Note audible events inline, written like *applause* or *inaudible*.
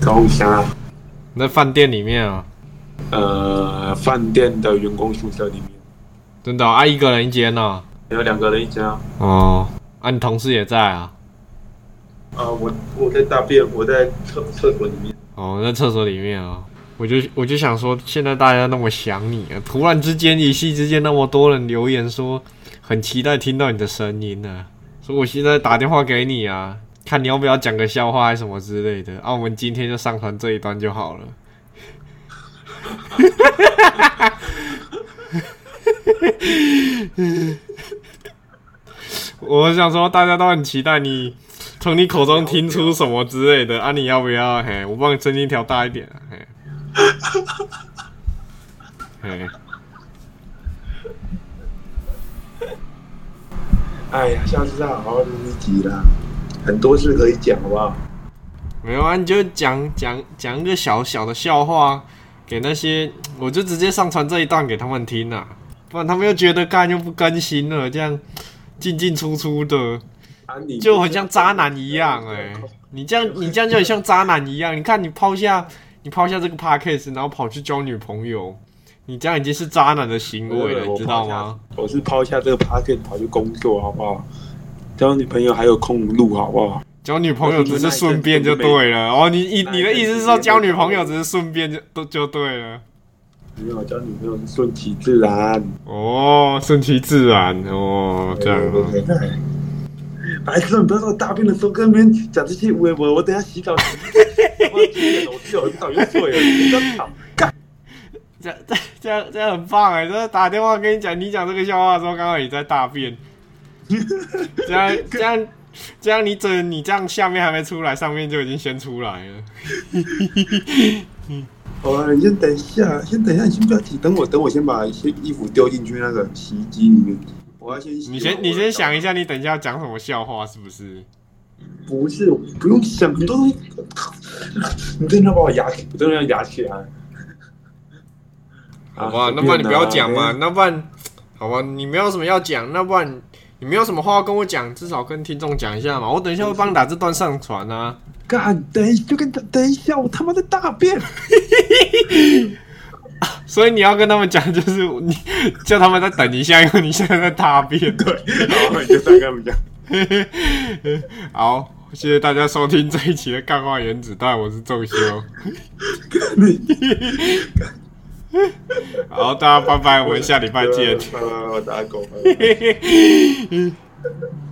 高虾，在饭店里面啊，呃，饭店的员工宿舍里面真的哦啊，一个人一间呢。有两个人一间啊。哦，啊，你同事也在啊？啊，我我在大便，我在厕厕所里面。哦，在厕所里面啊。我就我就想说，现在大家那么想你啊，突然之间一夕之间那么多人留言说很期待听到你的声音呢、所以我现在打电话给你啊，看你要不要讲个笑话还是什么之类的啊，我们今天就上传这一段就好了。*laughs* 我想说，大家都很期待你从你口中听出什么之类的啊，你要不要？嘿，我帮你声音调大一点啊，嘿。嘿，哎呀，下次再好好录一集啦，很多事可以讲，好不好？没有啊，你就讲讲讲一个小小的笑话给那些，我就直接上传这一段给他们听啊，不然他们又觉得干又不更新了，这样进进出出的，啊，就很像渣男一样哎、你这样你这样就很像渣男一样，你看你抛下你抛下这个 podcast，然后跑去交女朋友，你这样已经是渣男的行为了，你知道吗？？我是抛下这个 p a r k 跑去工作，好不好？交女朋友还有空录，好不好？交女朋友只是顺便就对了哦，你你你的意思是说交女朋友只是顺便就都就对了？没有交女朋友是顺其自然。哦，顺其自然哦，这样白痴，你不要在我大便的时候跟别人讲这些微博，我等下洗澡。我几点了？我洗澡很早就睡了，你不要吵。干，这这这样这样很棒哎！这打电话跟你讲，你讲这个笑话的时候，刚好也在大便，这样这样这样，你整你这样下面还没出来，上面就已经先出来了。*laughs* 好了，你先等一下，先等一下，你先不要急，等我，等我先把一些衣服丢进去那个洗衣机里面。我要先洗。你先你先想一下，你等一下要讲什么笑话是不是？不是，不用想，很多东西。*laughs* 你真的要把我压起，我真的要压起来。好吧，那不然你不要讲嘛，。那不然好吧，你没有什么要讲，那不然你没有什么话要跟我讲，至少跟听众讲一下嘛。我等一下会帮你打这段上传啊。干，等一就跟等一下，我他妈在大便。*laughs* 所以你要跟他们讲，就是你叫他们再等一下，因为你现在在大便。*laughs* 对，然后，你就再跟他们讲。*laughs* 好，谢谢大家收听这一期的《干话原子弹》，我是仲修。*laughs* 好，大家拜拜，我们下礼拜见。拜拜，我打狗。拜拜 *laughs*